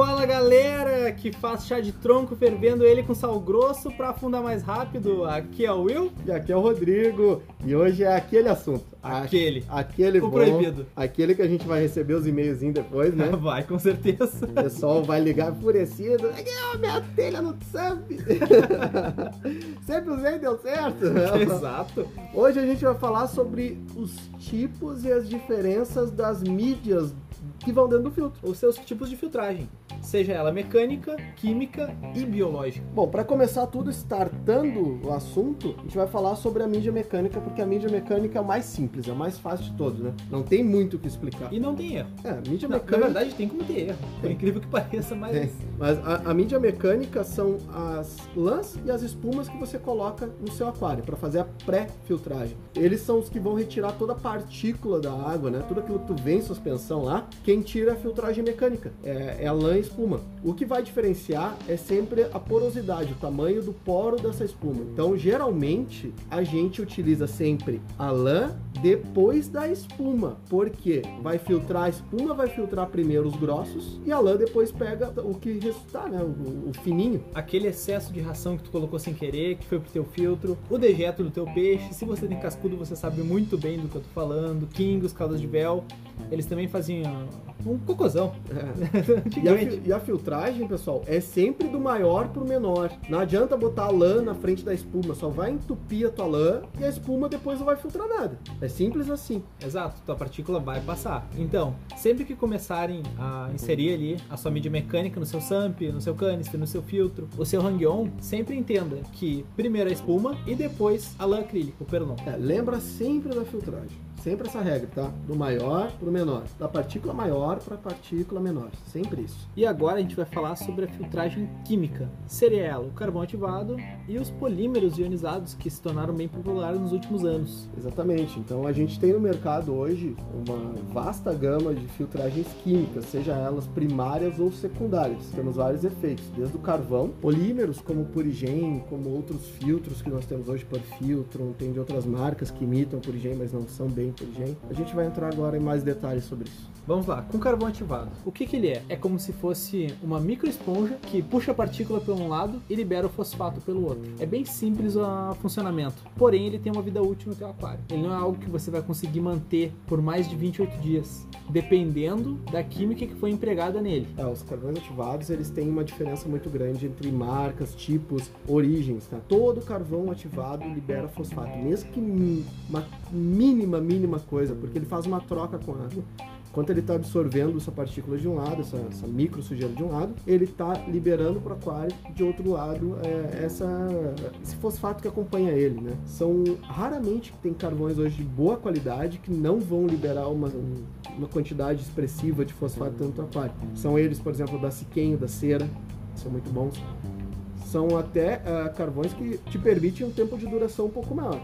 Fala galera que faz chá de tronco fervendo ele com sal grosso para afundar mais rápido. Aqui é o Will. E aqui é o Rodrigo. E hoje é aquele assunto. Aquele. Aquele O bom. proibido. Aquele que a gente vai receber os e-mailzinhos depois, né? Vai, com certeza. O pessoal vai ligar enfurecido. "Ah, Minha telha no Samp. Sempre usei deu certo. Exato. Hoje a gente vai falar sobre os tipos e as diferenças das mídias que vão dentro do filtro. Os seus tipos de filtragem, seja ela mecânica, química e biológica. Bom, para começar tudo, startando o assunto, a gente vai falar sobre a mídia mecânica, porque a mídia mecânica é a mais simples, é a mais fácil de todos, né? Não tem muito o que explicar. E não tem erro. É, a mídia Na, na mecânica. verdade, tem como ter erro. Por Tem. incrível que pareça, mas. Tem. Mas a, a mídia mecânica são as lãs e as espumas que você coloca no seu aquário para fazer a pré-filtragem. Eles são os que vão retirar toda a partícula da água, né? Tudo aquilo que tu vê em suspensão lá, quem tira a filtragem mecânica. É, é a lã e espuma. O que vai diferenciar é sempre a porosidade, o tamanho do poro dessa espuma. Então, geralmente, a gente utiliza sempre a lã depois da espuma. Porque vai filtrar a espuma, vai filtrar primeiro os grossos e a lã depois pega o que restar, né? O, o fininho. Aquele excesso de ração que tu colocou sem querer, que foi pro teu filtro, o dejeto do teu peixe. Se você tem cascudo, você sabe muito bem do que eu tô falando. Kingos, caldas de bel, eles também faziam um cocôzão. E a, e a filtragem, pessoal, é sempre do maior pro menor. Não adianta botar a lã na frente da espuma, só vai entupir a tua lã e a espuma depois não vai filtrar nada. É simples assim. Exato, tua partícula vai passar. Então, sempre que começarem a inserir ali a sua mídia mecânica no seu SAMP, no seu canister, no seu filtro, o seu hang-on, sempre entenda que primeiro a espuma e depois a lã acrílica, o perlon. É, lembra sempre da filtragem. Sempre essa regra, tá? Do maior pro menor. Da partícula maior pra partícula menor. Sempre isso. E agora a gente vai falar sobre a filtragem química. Seria ela o carvão ativado e os polímeros ionizados que se tornaram bem populares nos últimos anos. Exatamente. Então a gente tem no mercado hoje uma vasta gama de filtragens químicas, seja elas primárias ou secundárias. Temos vários efeitos, desde o carvão, polímeros como o Purigen, como outros filtros que nós temos hoje por filtro, tem de outras marcas que imitam o Purigen, mas não são bem Purigen. A gente vai entrar agora em mais detalhes sobre isso. Vamos lá, com carvão ativado. O que, que ele é? É como se fosse uma microesponja que puxa a partícula por um lado e libera o fosfato pelo outro. É bem simples o funcionamento, porém ele tem uma vida útil no teu aquário. Ele não é algo que você vai conseguir manter por mais de 28 dias, dependendo da química que foi empregada nele. É, os carvões ativados, eles têm uma diferença muito grande entre marcas, tipos, origens, tá? Todo carvão ativado libera fosfato, mesmo que uma mínima, mínima coisa, porque ele faz uma troca com a água. Enquanto ele está absorvendo essa partícula de um lado, essa, essa micro sujeira de um lado, ele está liberando para o aquário de outro lado é, essa, esse fosfato que acompanha ele, né? São raramente que tem carvões hoje de boa qualidade que não vão liberar uma, um- uma quantidade expressiva de fosfato dentro do aquário. São eles, por exemplo, da Siquenho, da cera, são muito bons. São até ah, carvões que te permitem um tempo de duração um pouco maior.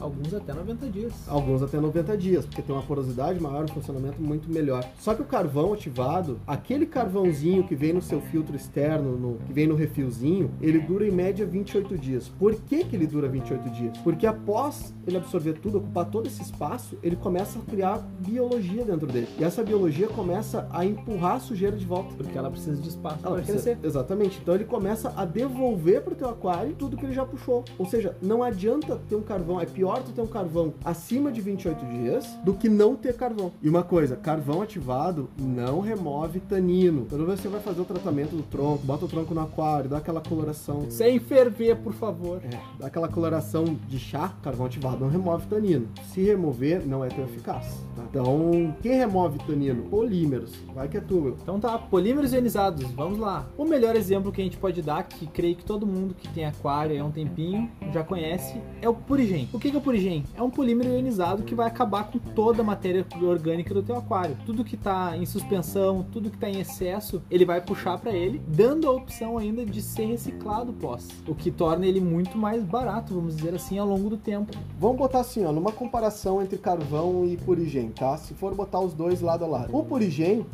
Alguns até 90 dias. Alguns até 90 dias, porque tem uma porosidade maior, um funcionamento muito melhor. Só que o carvão ativado, aquele carvãozinho que vem no seu filtro externo, no- que vem no refilzinho, ele dura em média 28 dias. Por que, que ele dura 28 dias? Porque após ele absorver tudo, ocupar todo esse espaço, ele começa a criar biologia dentro dele. E essa biologia começa a empurrar a sujeira de volta. Porque ela precisa de espaço Ela para crescer. Exatamente. Então ele começa a devolver pro teu aquário tudo que ele já puxou. Ou seja, não adianta ter um carvão. É pior tu ter um carvão acima de 28 dias do que não ter carvão. E uma coisa, carvão ativado não remove tanino. Quando você vai fazer o tratamento do tronco, bota o tronco no aquário, dá aquela coloração. Sem ferver, por favor. É, dá aquela coloração de chá, carvão ativado não remove tanino. Se remover, não é tão eficaz. tá? Então, quem remove tanino? Polímeros. Vai que é tu, meu. Então tá, polímeros ionizados, vamos lá. O melhor exemplo que a gente pode dar, que creio que todo mundo que tem aquário há um tempinho já conhece, é o Purigen. O que que o Purigen? É um polímero ionizado que vai acabar com toda a matéria orgânica do teu aquário. Tudo que tá em suspensão, tudo que tá em excesso, ele vai puxar para ele, dando a opção ainda de ser reciclado pós. O que torna ele muito mais barato, vamos dizer assim, ao longo do tempo. Vamos botar assim, ó, numa comparação entre carvão e purigen, tá? Se for botar os dois lado a lado. O purigen,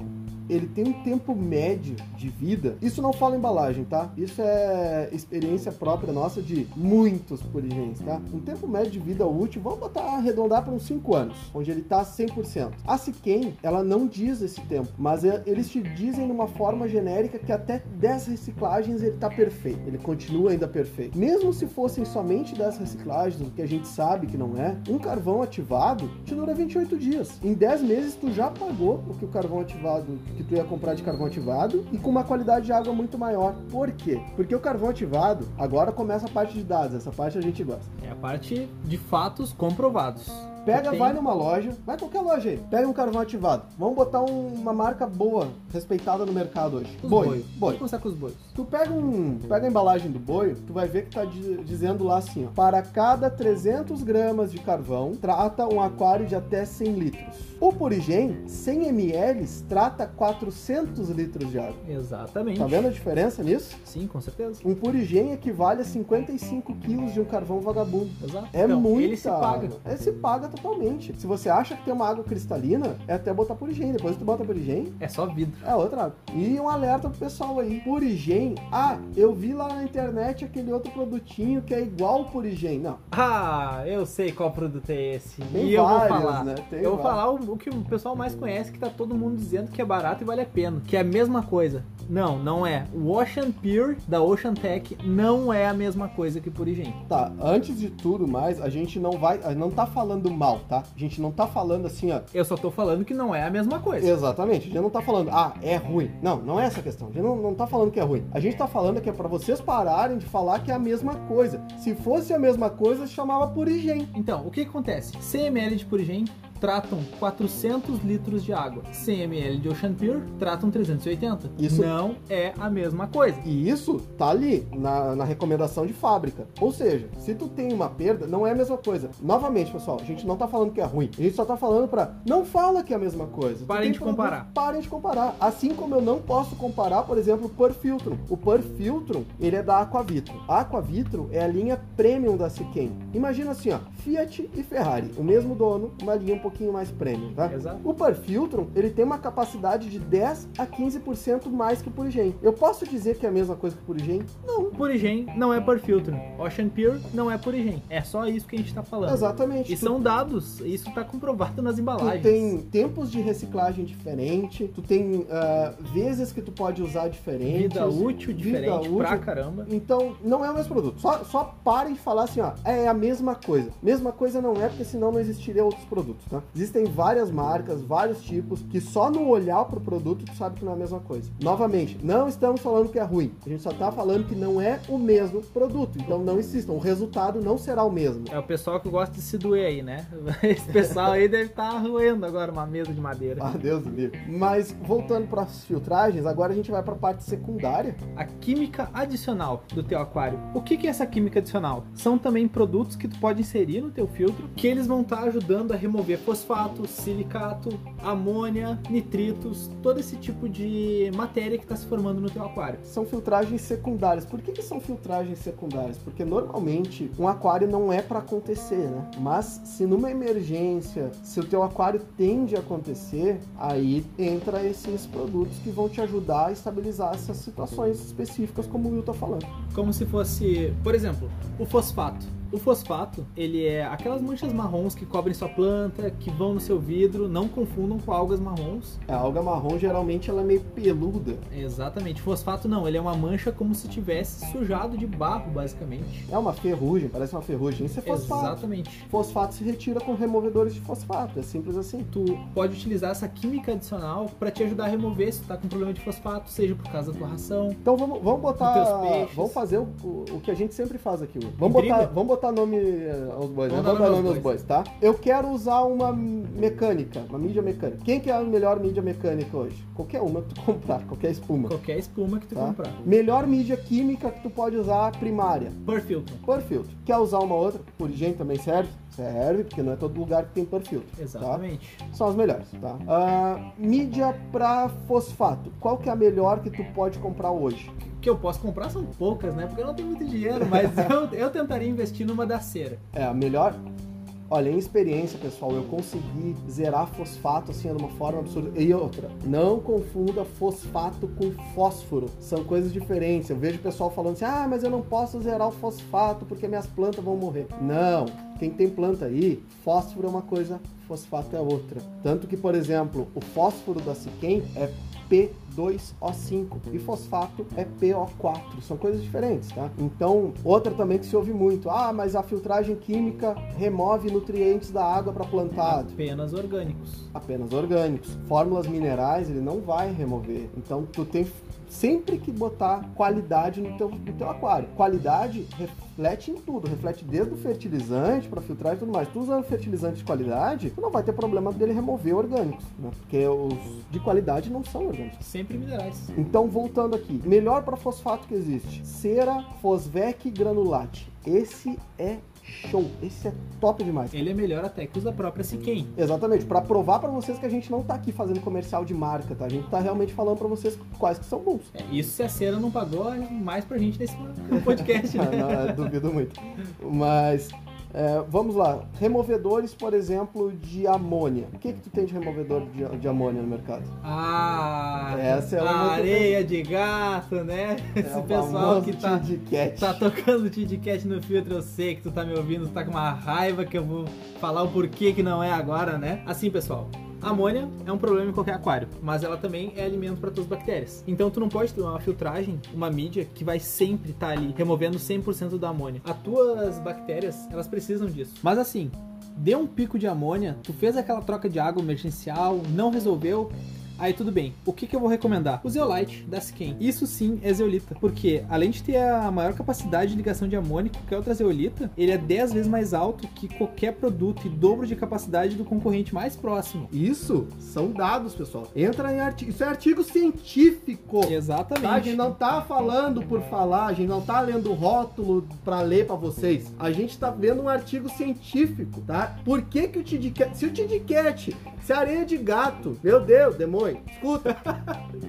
ele tem um tempo médio de vida. Isso não fala embalagem, tá? Isso é experiência própria nossa de muitos purigens, tá? Um tempo médio de vida útil, vamos botar arredondar para uns 5 anos, onde ele tá 100%. A Siquem, ela não diz esse tempo, mas é, eles te dizem numa forma genérica que até 10 reciclagens ele tá perfeito. Ele continua ainda perfeito. Mesmo se fossem somente 10 reciclagens, o que a gente sabe que não é, um carvão ativado te dura 28 dias. Em 10 meses tu já pagou o que o carvão ativado que tu ia comprar de carvão ativado e com uma qualidade de água muito maior. Por quê? Porque o carvão ativado, agora começa a parte de dados, essa parte a gente gosta. É a parte de fatos comprovados. Pega, vai numa loja, vai qualquer loja aí, pega um carvão ativado. Vamos botar um- uma marca boa, respeitada no mercado hoje. Os boi. Boi. Vamos começar com os boios. Tu pega um, pega a embalagem do boi, tu vai ver que tá di- dizendo lá assim, ó, para cada 300 gramas de carvão, trata um aquário de até 100 litros. O Purigen, 100 ml, trata 400 litros de água. Exatamente. Tá vendo a diferença nisso? Sim, com certeza. Um Purigen equivale a 55 quilos de um carvão vagabundo. Exato. É Então, muito. Ele se paga. Ele se paga totalmente. Se você acha que tem uma água cristalina, é até botar Purigen. Depois que tu bota Purigen, É só vidro. é outra água. E um alerta pro pessoal aí. Purigen. Ah, eu vi lá na internet aquele outro produtinho que é igual ao Purigen. Não. Ah, eu sei qual produto é esse. Tem e eu vou vários, falar. né? Tem eu vou vários. falar o, o que o pessoal mais conhece, que tá todo mundo dizendo que é barato e vale a pena. Que é a mesma coisa. Não, não é. O Ocean Pure da Ocean Tech não é a mesma coisa que Purigen. Tá, antes de tudo mais, a gente não vai. Não tá falando mal, tá? A gente não tá falando assim, ó. Eu só tô falando que não é a mesma coisa. Exatamente, a gente não tá falando, ah, é ruim. Não, não é essa a questão. A gente não, não tá falando que é ruim. A gente tá falando que é pra vocês pararem de falar que é a mesma coisa. Se fosse a mesma coisa, se chamava Purigen. Então, o que acontece? 100 ml de Purigen tratam 400 litros de água. 100 ml de Ocean Pure tratam 380. Isso- não é a mesma coisa. E isso tá ali na, na recomendação de fábrica. Ou seja, se tu tem uma perda, não é a mesma coisa. Novamente, pessoal, a gente não tá falando que é ruim. A gente só tá falando pra. Não fala que é a mesma coisa. Parem de comparar. Parem de comparar. Assim como eu não posso comparar, por exemplo, o Perfiltrum. O Perfiltrum, ele é da Aquavitro. A Aquavitro é a linha premium da Siquem. Imagina assim, ó, Fiat e Ferrari, o mesmo dono, uma linha um pouquinho mais premium, tá? Exato. O Perfiltrum, ele tem uma capacidade de 10 a 15% mais que o Purigen. Eu posso dizer que é a mesma coisa que o Purigen? Não. Purigen não é por filtro. Ocean Pure não é Purigen. É só isso que a gente tá falando. Exatamente. E Tu- são dados, isso tá comprovado nas Tu embalagens. tem tempos de reciclagem diferente, tu tem ah, vezes que tu pode usar diferente. vida útil diferente pra caramba. Então, não é o mesmo produto. Só, só parem de falar assim, ó, é a mesma coisa. Mesma coisa não é, porque senão não existiria outros produtos, tá? Existem várias marcas, vários tipos, que só no olhar pro produto tu sabe que não é a mesma coisa. Novamente, não estamos falando que é ruim. A gente só tá falando que não é o mesmo produto. Então não insistam, o resultado não será o mesmo. É o pessoal que gosta de se doer aí, né? Esse pessoal aí deve estar roendo agora uma mesa de madeira. Ah, Deus do livre. Mas voltando para as filtragens, agora a gente vai para a parte secundária. A química adicional do teu aquário. O que que é essa química adicional? São também produtos que tu pode inserir no teu filtro, que eles vão estar ajudando a remover fosfato, silicato, amônia, nitritos, todo esse tipo de matéria que está se formando no teu aquário. São filtragens secundárias. Por que, que são filtragens secundárias? Porque normalmente um aquário não é para acontecer, né? Mas se numa emergência, se o teu aquário tende a acontecer, aí entra esses produtos que vão te ajudar a estabilizar essas situações específicas, como o Will tá falando. Como se fosse, por exemplo, o fosfato. O fosfato, ele é aquelas manchas marrons que cobrem sua planta, que vão no seu vidro, não confundam com algas marrons. A alga marrom geralmente ela é meio peluda. Exatamente. Fosfato não, ele é uma mancha como se tivesse sujado de barro, basicamente. É uma ferrugem, parece uma ferrugem. Isso é fosfato. Exatamente. Fosfato se retira com removedores de fosfato. É simples assim. Tu pode utilizar essa química adicional para te ajudar a remover se tu tá com problema de fosfato, seja por causa da tua ração. Então vamos, vamos botar. Vamos fazer o, o, o que a gente sempre faz aqui. Vamos Intriga? botar, vamos botar nome aos bois, né? Vamos dar Vamos dar nome aos bois, tá? Eu quero usar uma mecânica, uma mídia mecânica. Quem que é a melhor mídia mecânica hoje? Qualquer uma que tu comprar, qualquer espuma. Qualquer espuma que tu Tá? comprar. Melhor mídia química que tu pode usar primária. Por filtro. Por filtro. Quer usar uma outra? Purigem também serve? Serve, porque não é todo lugar que tem por filtro. Tá? Exatamente. São as melhores, tá? Ah, mídia pra fosfato. Qual que é a melhor que tu pode comprar hoje? que eu posso comprar são poucas, né? Porque eu não tenho muito dinheiro, mas eu, eu tentaria investir numa da cera. É a melhor? Olha, em experiência, pessoal, eu consegui zerar fosfato assim de uma forma absurda. E outra, não confunda fosfato com fósforo. São coisas diferentes. Eu vejo o pessoal falando assim: ah, mas eu não posso zerar o fosfato porque minhas plantas vão morrer. Não. Quem tem planta aí, fósforo é uma coisa, fosfato é outra. Tanto que, por exemplo, o fósforo da Siquem é P2O5 e fosfato é PO4. São coisas diferentes, tá? Então, outra também que se ouve muito: ah, mas a filtragem química remove nutrientes da água para plantar. Apenas orgânicos. Apenas orgânicos. Fórmulas minerais ele não vai remover. Então, tu tem sempre que botar qualidade no teu, no teu aquário. Qualidade reflete em tudo, reflete desde o fertilizante para filtrar e tudo mais. Tu usando fertilizante de qualidade, tu não vai ter problema dele remover orgânicos, né? Porque os de qualidade não são orgânicos. Sempre minerais. Então, voltando aqui, melhor para fosfato que existe: Cera Fosvec Granulate. Esse é show. Esse é top demais. Ele é melhor até que os da própria Siquem. Exatamente, para provar para vocês que a gente não tá aqui fazendo comercial de marca, tá? A gente tá realmente falando para vocês quais que são bons. É, isso se a cera não pagou é mais pra gente nesse podcast, né? não, eu duvido muito. Mas é, vamos lá, removedores, por exemplo, de amônia. O que que tu tem de removedor de, de amônia no mercado? Ah, Essa é uma areia de gato, né? É Esse pessoal que tá, tá tocando Tid Cat no filtro, eu sei que tu tá me ouvindo, tu tá com uma raiva que eu vou falar o porquê que não é agora, né? Assim, pessoal, amônia é um problema em qualquer aquário, mas ela também é alimento para todas as bactérias. Então tu não pode ter uma filtragem, uma mídia que vai sempre estar tá ali removendo 100% da amônia. As tuas bactérias, elas precisam disso. Mas assim, deu um pico de amônia, tu fez aquela troca de água emergencial, não resolveu, Aí tudo bem. O que, que eu vou recomendar? O Zeolite da Skin. Isso sim é zeolita. Porque além de ter a maior capacidade de ligação de amônico que outra zeolita, ele é 10 vezes mais alto que qualquer produto e dobro de capacidade do concorrente mais próximo. Isso são dados, pessoal. Entra em artigo. Isso é artigo científico. Exatamente. Tá? A gente não tá falando por falar, a gente não tá lendo o rótulo para ler para vocês. A gente tá vendo um artigo científico, tá? Por que que o Tidcat, se o Tidcat, se a areia de gato, meu Deus, demônio escuta.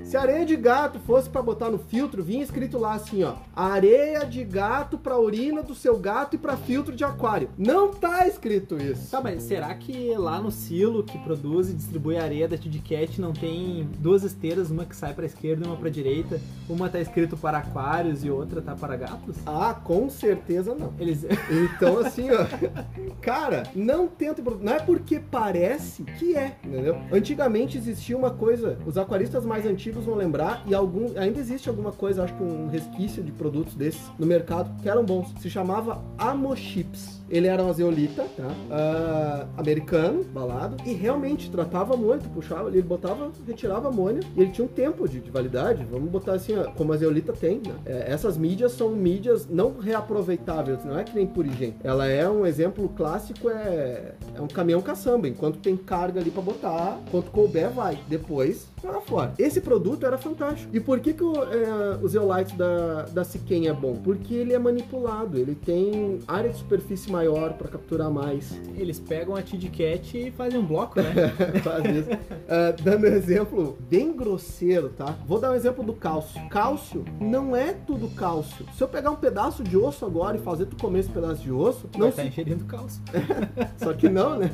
Se areia de gato fosse para botar no filtro, vinha escrito lá assim, ó: areia de gato para urina do seu gato e para filtro de aquário. Não tá escrito isso. Tá, mas será que lá no silo que produz e distribui areia da Tidcat não tem duas esteiras, uma que sai para esquerda e uma para direita? Uma tá escrito para aquários e outra tá para gatos? Ah, com certeza não. Eles Então assim, ó, cara, não tenta, não é porque parece que é, entendeu? Antigamente existia uma coisa, os aquaristas mais antigos vão lembrar, e algum, ainda existe alguma coisa, acho que um resquício de produtos desses no mercado que eram bons. Se chamava Amochips. Ele era um azeolita, tá? Uh, americano, balado, e realmente tratava muito, puxava, ele botava, retirava amônia, e ele tinha um tempo de, de validade, vamos botar assim, como a azeolita tem, né? É, essas mídias são mídias não reaproveitáveis, não é que nem purigem. Ela é um exemplo clássico, é, é um caminhão caçamba, enquanto tem carga ali para botar, quanto couber vai. Depois para fora. Esse produto era fantástico. E por que, que o, é, o Zeolite da, da Siquem é bom? Porque ele é manipulado, ele tem área de superfície maior para capturar mais. Eles pegam a Tidcat e fazem um bloco, né? Faz isso. Uh, dando um exemplo bem grosseiro, tá? Vou dar um exemplo do cálcio. Cálcio não é tudo cálcio. Se eu pegar um pedaço de osso agora e fazer tu comer esse pedaço de osso, não está se... ingerindo cálcio. Só que não, né?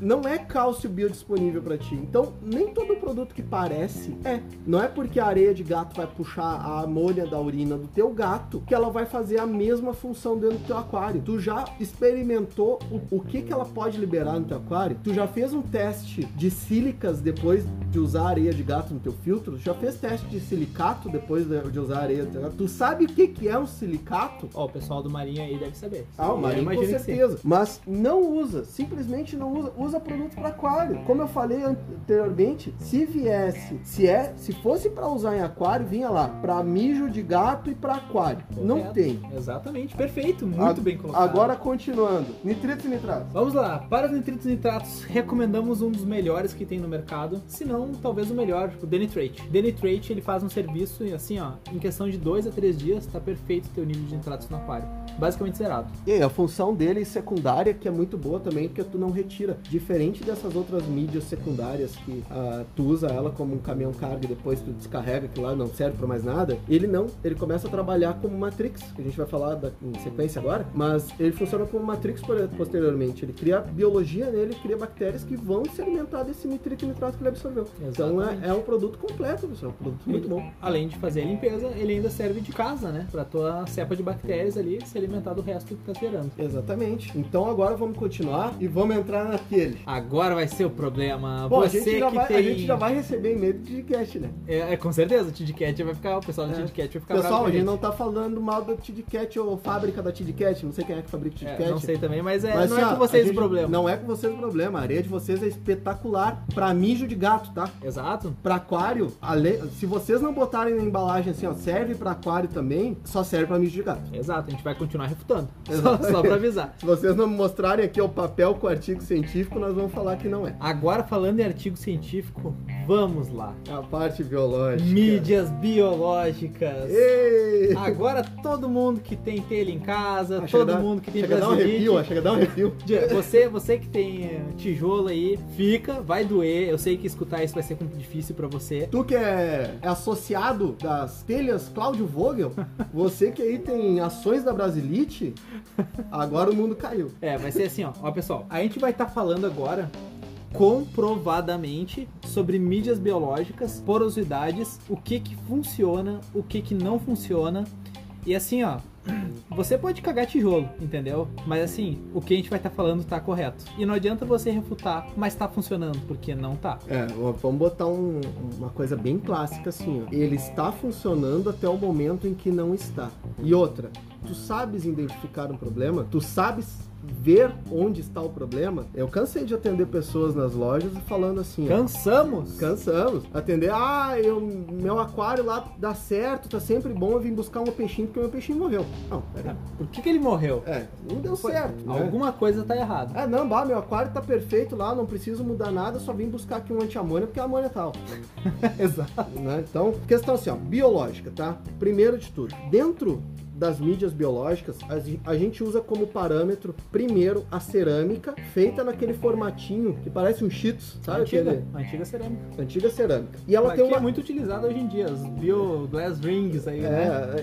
Não é cálcio biodisponível para ti. Então, nem todo produto que parece é. Não é porque a areia de gato vai puxar a amônia da urina do teu gato que ela vai fazer a mesma função dentro do teu aquário. Tu já experimentou o, o que, que ela pode liberar no teu aquário? Tu já fez um teste de sílicas depois de usar areia de gato no teu filtro? Já fez teste de silicato depois de, usar areia de gato? Tu sabe o que, que é um silicato? Ó, oh, o pessoal do Marinho aí deve saber. Ah, o Marinho com certeza. Mas não usa, simplesmente não usa. Usa produto para aquário. Como eu falei anteriormente, se viesse, se é, se fosse para usar em aquário, vinha lá para mijo de gato e para aquário. Correto. Não tem. Exatamente, perfeito, muito A, bem colocado. Agora continuando, nitritos e nitratos. Vamos lá, para os nitritos e nitratos, recomendamos um dos melhores que tem no mercado, se não, talvez o melhor, o Denitrate. Denitrate, ele faz um serviço assim, ó, em questão de 2 a 3 dias, tá perfeito o teu nível de nitratos no aquário. Basicamente zerado. E a função dele secundária, que é muito boa também, porque tu não retira. Diferente dessas outras mídias secundárias que uh, tu usa ela como um caminhão carga e depois tu descarrega que lá não serve para mais nada, ele não. Ele começa a trabalhar como Matrix, que a gente vai falar da, em sequência agora, mas ele funciona como Matrix posteriormente. Ele cria biologia nele, cria bactérias que vão se alimentar desse nitrito e nitrato que ele absorveu. Então é, é, um produto completo, pessoal. Um produto muito bom. Além de fazer a limpeza, ele ainda serve de casa, né? Pra tua cepa de bactérias ali se alimentar do resto que tá gerando. Exatamente. Então agora vamos continuar e vamos entrar naquele. Agora vai ser o problema. Bom, Você a, gente já que vai, tem... a gente já vai receber e-mail do Tidcast, né? É, é, com certeza, o Tidcat vai ficar, o pessoal do É. Tidcat vai ficar Pessoal, bravo a gente não tá falando mal da Tidcat ou fábrica da Tidcat. Não sei quem é que fabrica Tidcat. É, não sei também, mas, é, Mas, não assim, é com vocês o problema. Não é com vocês o problema. A areia de vocês é espetacular pra mijo de gato, tá? Exato. Pra aquário, ale- se vocês não botarem na embalagem assim, ó, serve pra aquário também, só serve pra mijo de gato. Exato, a gente vai continuar refutando. Só, só pra avisar. Se vocês não mostrarem aqui o papel com o artigo científico, nós vamos falar que não é. Agora, falando em artigo científico, vamos lá. É a parte biológica. Mídias biológicas. Ei! Agora todo mundo que tem telha em casa, Ah, todo mundo que tem chega dar um ó, chega a dar um arrepio. Você, você que tem eh, tijolo aí, fica, vai doer. Eu sei que escutar isso vai ser muito difícil pra você. Tu que é, é associado das telhas Cláudio Vogel, você que aí tem ações da Brasilite, agora o mundo caiu. É, vai ser assim, ó. Ó, pessoal, a gente vai estar falando agora comprovadamente sobre mídias biológicas, porosidades, o que que funciona, o que que não funciona. E assim, ó, você pode cagar tijolo, entendeu? Mas assim, o que a gente vai estar falando tá correto. E não adianta você refutar, mas tá funcionando, porque não tá. É, vamos botar um- uma coisa bem clássica assim, ó. Ele está funcionando até o momento em que não está. E outra, tu sabes identificar um problema? Tu sabes ver onde está o problema? Eu cansei de atender pessoas nas lojas falando assim, ó, Cansamos? Cansamos. Atender, ah, eu, meu aquário lá dá certo, tá sempre bom, eu vim buscar um peixinho porque meu peixinho morreu. Não, pera. Por que, que ele morreu? É, não deu certo. né? Alguma coisa tá errada. Ah, não, bah, meu aquário tá perfeito lá, não preciso mudar nada, só vim buscar aqui um anti-amônia porque a amônia tá alta. Exato. né? Então, questão assim, ó, biológica, tá? Primeiro de tudo, dentro das mídias biológicas, a gen- a gente usa como parâmetro, primeiro, a cerâmica, feita naquele formatinho que parece um cheetos, sabe? Antiga, Aquele- antiga cerâmica. antiga cerâmica. E ela Mas tem que uma... é muito utilizada hoje em dia, os bio glass rings aí, né?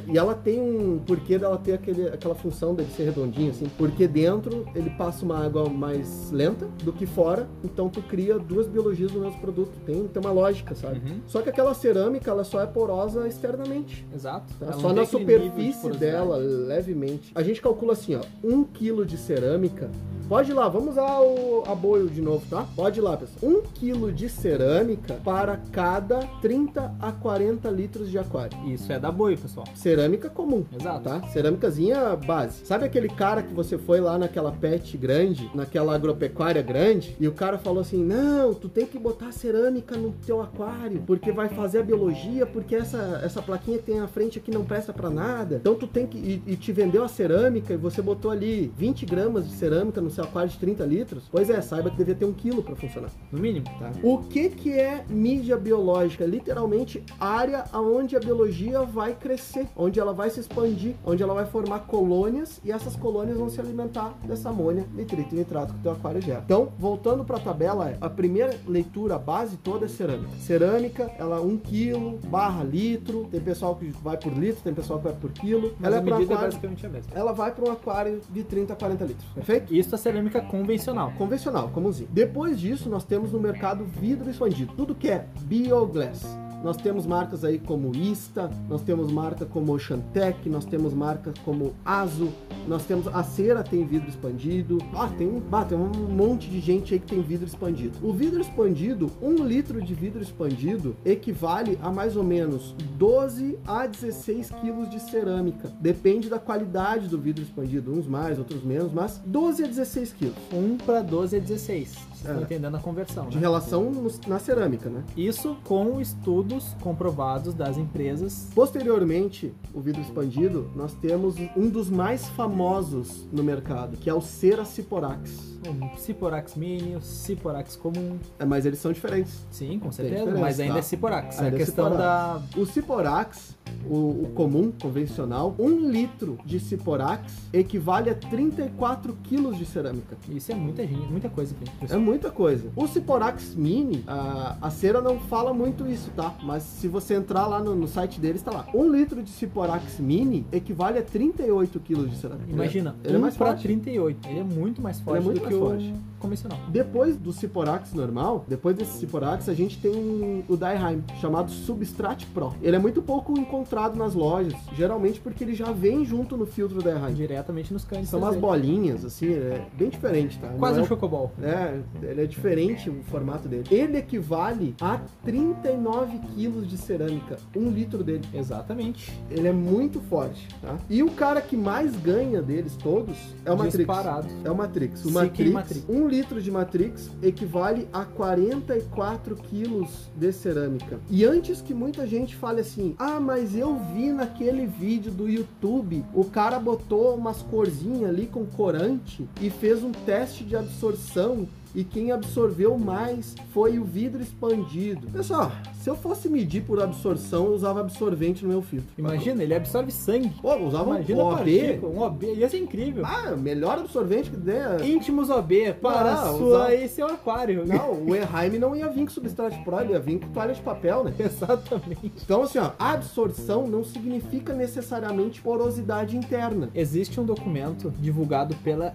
É, e ela tem um porquê dela ter aquele, aquela função dele ser redondinho, assim, porque dentro ele passa uma água mais lenta do que fora, então tu cria duas biologias no mesmo produto. Tem, tem uma lógica, sabe? Uhum. Só que aquela cerâmica, ela só é porosa externamente. Exato. tá? Só na superfície porosidade. Dela, levemente. A gente calcula assim, ó, um quilo de cerâmica. Pode ir lá, vamos usar o aboio de novo, tá? Pode ir lá, pessoal. Um quilo de cerâmica para cada 30 a 40 litros de aquário. Isso é da boi, pessoal. Cerâmica comum. Exato. Tá? Cerâmicazinha base. Sabe aquele cara que você foi lá naquela pet grande, naquela agropecuária grande, e o cara falou assim: Não, tu tem que botar cerâmica no teu aquário, porque vai fazer a biologia, porque essa, essa plaquinha que tem na frente aqui não presta pra nada. Então tu tem que. E, e te vendeu a cerâmica e você botou ali 20 gramas de cerâmica no seu aquário de 30 litros. Pois é, saiba que devia ter um quilo pra funcionar. No mínimo. Tá? O que, que é mídia biológica? Literalmente, área onde a biologia vai crescer, onde ela vai se expandir, onde ela vai formar colônias e essas colônias vão se alimentar dessa amônia, nitrito e nitrato que o teu aquário gera. Então, voltando para a tabela, a primeira leitura, a base toda é cerâmica. Cerâmica, ela 1 kg barra litro, tem pessoal que vai por litro, tem pessoal que vai por quilo. Mas ela a é para medida é aquário, basicamente a mesma. ela vai para um aquário de 30 a 40 litros, perfeito? Isso é cerâmica convencional. convencional, comumzinho. Depois disso, nós temos no mercado vidro expandido. Tudo que é bioglass. Nós temos marcas aí como Ista, nós temos marca como Oceantec, nós temos marca como Azo, nós temos a Cera tem vidro expandido. Ah, tem um, ah, tem um monte de gente aí que tem vidro expandido. O vidro expandido, um litro de vidro expandido equivale a mais ou menos 12 a 16 quilos de cerâmica. Depende da qualidade do vidro expandido, uns mais, outros menos, mas 12 a 16 quilos. 1 para 12 é 16. Vocês É. estão entendendo a conversão, De né? relação na cerâmica, né? Isso com o estudo estudos comprovados das empresas. Posteriormente, o vidro expandido, nós temos um dos mais famosos no mercado, que é o Cera Ciporax. O Ciporax Mini, o Ciporax comum. É, mas eles são diferentes. Sim, com certeza. Mas ainda tá? é Ciporax. Ainda a é questão da. O Ciporax, o, o comum, convencional, um litro de Ciporax equivale a 34 quilos de cerâmica. Isso é muita gente, muita coisa, gente. É muita coisa. O Ciporax Mini, a, a cera não fala muito isso, tá? Mas se você entrar lá no, no site deles, tá lá. Um litro de Ciporax Mini equivale a 38 quilos de cerâmica. Imagina, ele é um mais pra forte. 38. Ele é muito mais forte muito do mais que forte. o convencional. Depois do Ciporax normal, depois desse Ciporax, a gente tem um- o Daiheim, chamado Substrat Pro. Ele é muito pouco encontrado nas lojas, geralmente porque ele já vem junto no filtro Daiheim. Diretamente nos canos. São umas bolinhas, assim, é bem diferente, tá? Não Quase é um o- chocobol. É, ele é diferente o formato dele. Ele equivale a 39 quilos de cerâmica, um litro dele. Exatamente. Ele é muito forte, tá? E o cara que mais ganha deles todos é o Matrix. Disparado. É o Matrix. O Matrix, Matrix. um litro de Matrix equivale a 44 quilos de cerâmica. E antes que muita gente fale assim, ah, mas eu vi naquele vídeo do YouTube, o cara botou umas corzinhas ali com corante e fez um teste de absorção e quem absorveu mais foi o vidro expandido. Pessoal, se eu fosse medir por absorção, eu usava absorvente no meu filtro. Imagina, ele absorve sangue. Pô, eu usava Imagina um OB. partícula, um OB. Ia ser incrível. Ah, melhor absorvente que der. Íntimos OB para Ah, sua usar- e seu aquário. Não, o Eheim não ia vir com substrato pro, ele ia vir com toalha de papel, né? Exatamente. Então, assim, ó, absorção não significa necessariamente porosidade interna. Existe um documento divulgado pela,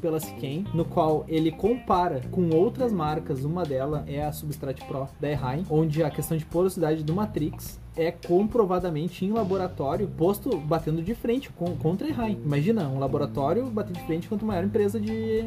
pela Siquem, no qual ele compara com outras marcas, uma delas é a Substrat Pro da Erraim, onde a questão de porosidade do Matrix é comprovadamente em laboratório posto batendo de frente com, contra a Erraim. Imagina, um laboratório bater de frente contra a maior empresa de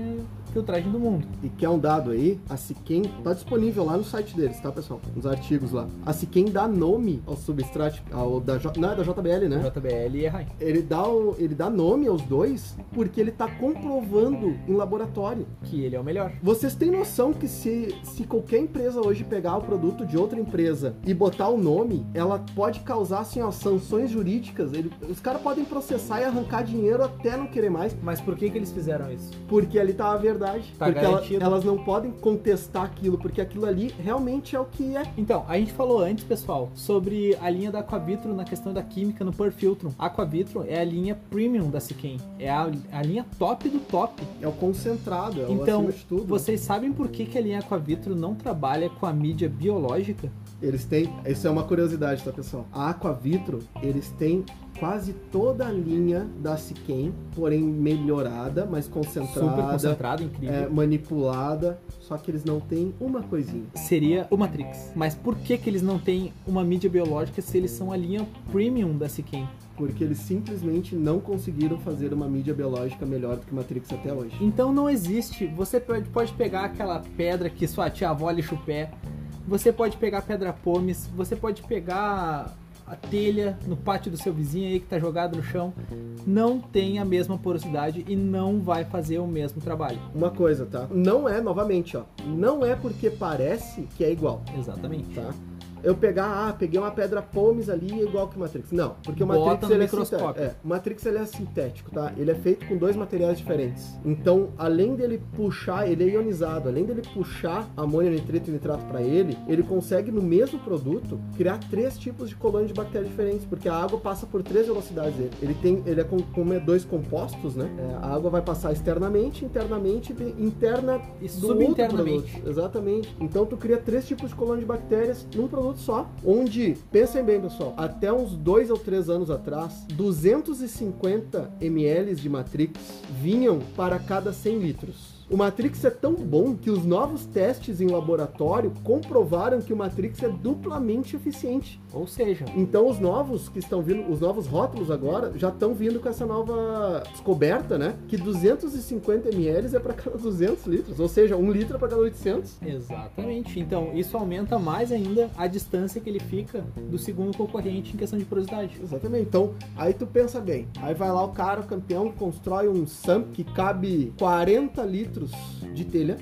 filtragem do mundo. E quer um dado aí, a Siquem tá disponível lá no site deles, tá, pessoal? Nos artigos lá. A Siquem dá nome ao substrato, ao da, J- não, é da JBL, né? JBL e Erraim. Ele dá, o- ele dá nome aos dois porque ele tá comprovando em laboratório. Que ele é o melhor. Vocês têm noção que se, se qualquer empresa hoje pegar o produto de outra empresa e botar o nome, ela pode causar assim, ó, sanções jurídicas. Ele- os caras podem processar e arrancar dinheiro até não querer mais, Mas por que, que eles fizeram isso? porque ali tá a verdade. Tá porque ela- elas não podem contestar aquilo, porque aquilo ali realmente é o que é. Então, a gente falou antes, pessoal, sobre a linha da Aquavitro na questão da química no Perfiltrum. Aquavitro é a linha premium da Siquem. É a, a linha top do top. É o concentrado, é o Então, acima de tudo. vocês sabem por que, que a linha Aquavitro não trabalha com a mídia biológica? Eles têm. Isso é uma curiosidade, tá, pessoal? A Aquavitro, eles têm quase toda a linha da Siquem, porém melhorada, mais concentrada. Super concentrado, incrível. é, manipulada, só que eles não têm uma coisinha. Seria o Matrix. Mas por que, que eles não têm uma mídia biológica se eles são a linha premium da Siquem? Porque eles simplesmente não conseguiram fazer uma mídia biológica melhor do que Matrix até hoje. Então não existe. Você pode, pode pegar aquela pedra que sua tia avó lixa o pé. Você pode pegar pedra pomes. Você pode pegar a telha no pátio do seu vizinho aí que tá jogado no chão. Não tem a mesma porosidade e não vai fazer o mesmo trabalho. Uma coisa, tá? Não é, novamente, ó. Não é porque parece que é igual, Exatamente. tá? Eu pegar, ah, peguei uma pedra pomes ali é igual que o Matrix. Não, porque o Matrix ele é sintético. É, o Matrix ele é sintético, tá? Ele é feito com dois materiais diferentes. Então, além dele puxar, ele é ionizado, além dele puxar amônio, nitrito e nitrato para ele, ele consegue no mesmo produto criar três tipos de colônia de bactérias diferentes, porque a água passa por três velocidades dele. Ele tem, ele é com, com dois compostos, né? É, a água vai passar externamente, internamente e interna E subinternamente. Exatamente. Então tu cria três tipos de colônia de bactérias num produto só, onde, pensem bem, pessoal, até uns dois ou três anos atrás, 250 ml de Matrix vinham para cada 100 litros. O Matrix é tão bom que os novos testes em laboratório comprovaram que o Matrix é duplamente eficiente. Ou seja, Então os novos que estão vindo, os novos rótulos agora já estão vindo com essa nova descoberta, né? Que 250 ml é para cada 200 litros, ou seja, um litro para cada 800. exatamente. Então isso aumenta mais ainda a distância que ele fica do segundo concorrente em questão de porosidade. Exatamente. Então, aí tu pensa bem. Aí vai lá o cara, o campeão, constrói um SAMP que cabe 40 litros de telha.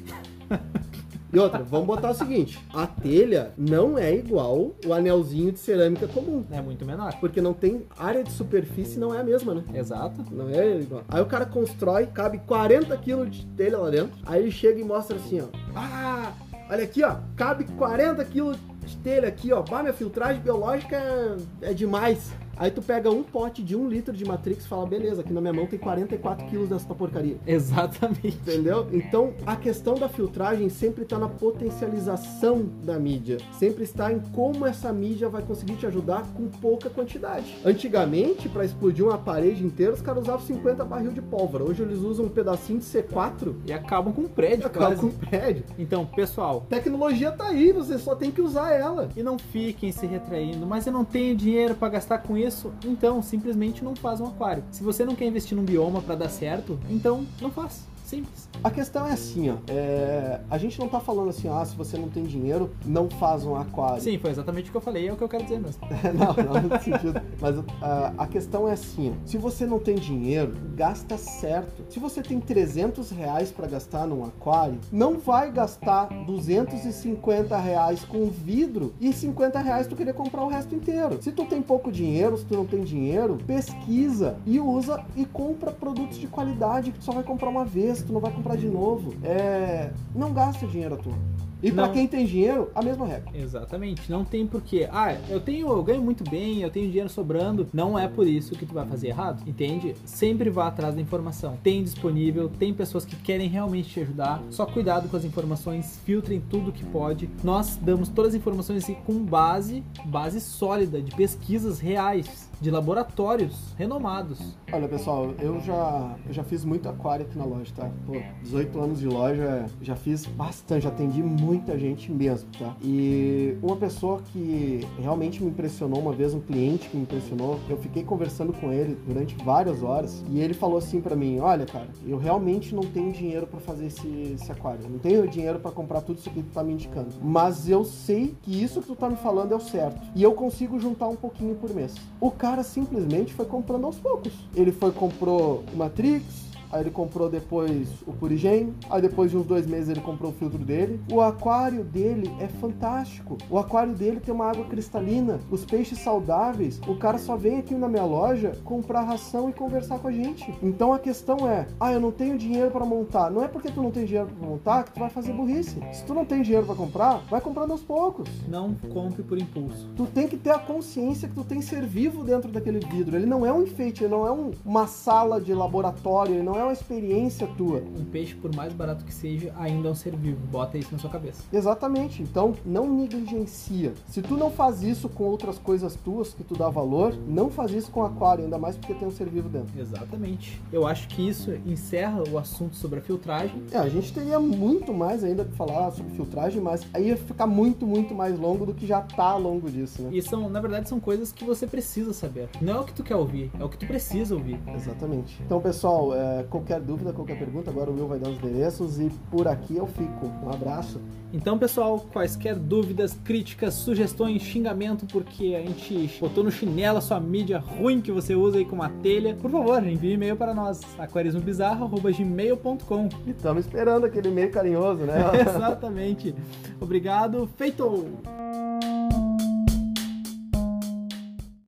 E outra, vamos botar o seguinte: a telha não é igual o anelzinho de cerâmica comum. É muito menor. Porque não tem área de superfície, não é a mesma, né? Exato. Não é igual. Aí o cara constrói, cabe 40 quilos de telha lá dentro. Aí ele chega e mostra assim, ó. Ah, olha aqui, ó. Cabe 40 quilos de telha aqui, ó. Bah, minha filtragem biológica é, é demais. Aí tu pega um pote de um litro de Matrix e fala, beleza, aqui na minha mão tem 44 quilos dessa porcaria. Exatamente. Entendeu? Então, a questão da filtragem sempre está na potencialização da mídia. Sempre está em como essa mídia vai conseguir te ajudar com pouca quantidade. Antigamente, para explodir uma parede inteira, os caras usavam 50 barril de pólvora. Hoje eles usam um pedacinho de C4 E acabam com o prédio, acaba quase. com o prédio. Então, pessoal, Tecnologia tá aí, você só tem que usar ela. e não fiquem se retraindo, mas eu não tenho dinheiro pra gastar com isso, então simplesmente não faz um aquário. Se você não quer investir num bioma pra dar certo, então não faz. Simples. A questão é assim, ó. é, A gente não tá falando assim, ah, se você não tem dinheiro, não faz um aquário. Sim, foi exatamente o que eu falei, é o que eu quero dizer mesmo. não, não nesse sentido. Mas ah, a questão é assim: ó, se você não tem dinheiro, gasta certo. Se você tem 300 reais para gastar num aquário, não vai gastar 250 reais com vidro e 50 reais tu querer comprar o resto inteiro. Se tu tem pouco dinheiro, se tu não tem dinheiro, pesquisa e usa e compra produtos de qualidade que tu só vai comprar uma vez, tu não vai comprar de novo. É, não gasta dinheiro à toa. E pra Não. quem tem dinheiro, a mesma regra. Exatamente, não tem porquê. Ah, eu tenho, eu ganho muito bem, eu tenho dinheiro sobrando. Não é por isso que tu vai fazer errado, entende? Sempre vá atrás da informação. Tem disponível, tem pessoas que querem realmente te ajudar. Só cuidado com as informações, filtrem tudo que pode. Nós damos todas as informações assim, com base, base sólida de pesquisas reais, de laboratórios renomados. Olha, pessoal, eu já, eu já fiz muito aquário aqui na loja, tá? Pô, 18 anos de loja, já fiz bastante, já atendi muita gente mesmo, tá? E uma pessoa que realmente me impressionou, uma vez um cliente que me impressionou, eu fiquei conversando com ele durante várias horas e ele falou assim pra mim: Olha, cara, eu realmente não tenho dinheiro pra fazer esse, esse aquário, eu não tenho dinheiro pra comprar tudo isso que tu tá me indicando, mas eu sei que isso que tu tá me falando é o certo e eu consigo juntar um pouquinho por mês. O cara simplesmente foi comprando aos poucos. Ele foi comprou o Matrix, Aí ele comprou depois o Purigen, aí depois de uns dois meses ele comprou o filtro dele. O aquário dele é fantástico. O aquário dele tem uma água cristalina, os peixes saudáveis. O cara só vem aqui na minha loja comprar ração e conversar com a gente. Então a questão é: ah, eu não tenho dinheiro para montar. Não é porque tu não tem dinheiro para montar que tu vai fazer burrice. Se tu não tem dinheiro para comprar, vai comprando aos poucos. Não compre por impulso. Tu tem que ter a consciência que tu tem ser vivo dentro daquele vidro. Ele não é um enfeite, ele não é um- uma sala de laboratório, ele não é uma experiência tua. Um peixe, por mais barato que seja, ainda é um ser vivo. Bota isso na sua cabeça. Exatamente. Então, não negligencia. Se tu não faz isso com outras coisas tuas que tu dá valor, não faz isso com aquário, ainda mais porque tem um ser vivo dentro. Exatamente. Eu acho que isso encerra o assunto sobre a filtragem. É, a gente teria muito mais ainda pra falar sobre filtragem, mas aí ia ficar muito, muito mais longo do que já tá longo disso, né? E são, na verdade, são coisas que você precisa saber. Não é o que tu quer ouvir, é o que tu precisa ouvir. Exatamente. Então, pessoal, é, qualquer dúvida, qualquer pergunta, agora o Will vai dar os endereços e por aqui eu fico. Um abraço. Então, pessoal, quaisquer dúvidas, críticas, sugestões, xingamento, porque a gente botou no chinelo a sua mídia ruim que você usa aí com uma telha, por favor, envie e-mail para nós, aquarismobizarro.gmail.com. E estamos esperando aquele e-mail carinhoso, né? Exatamente. Obrigado, feito!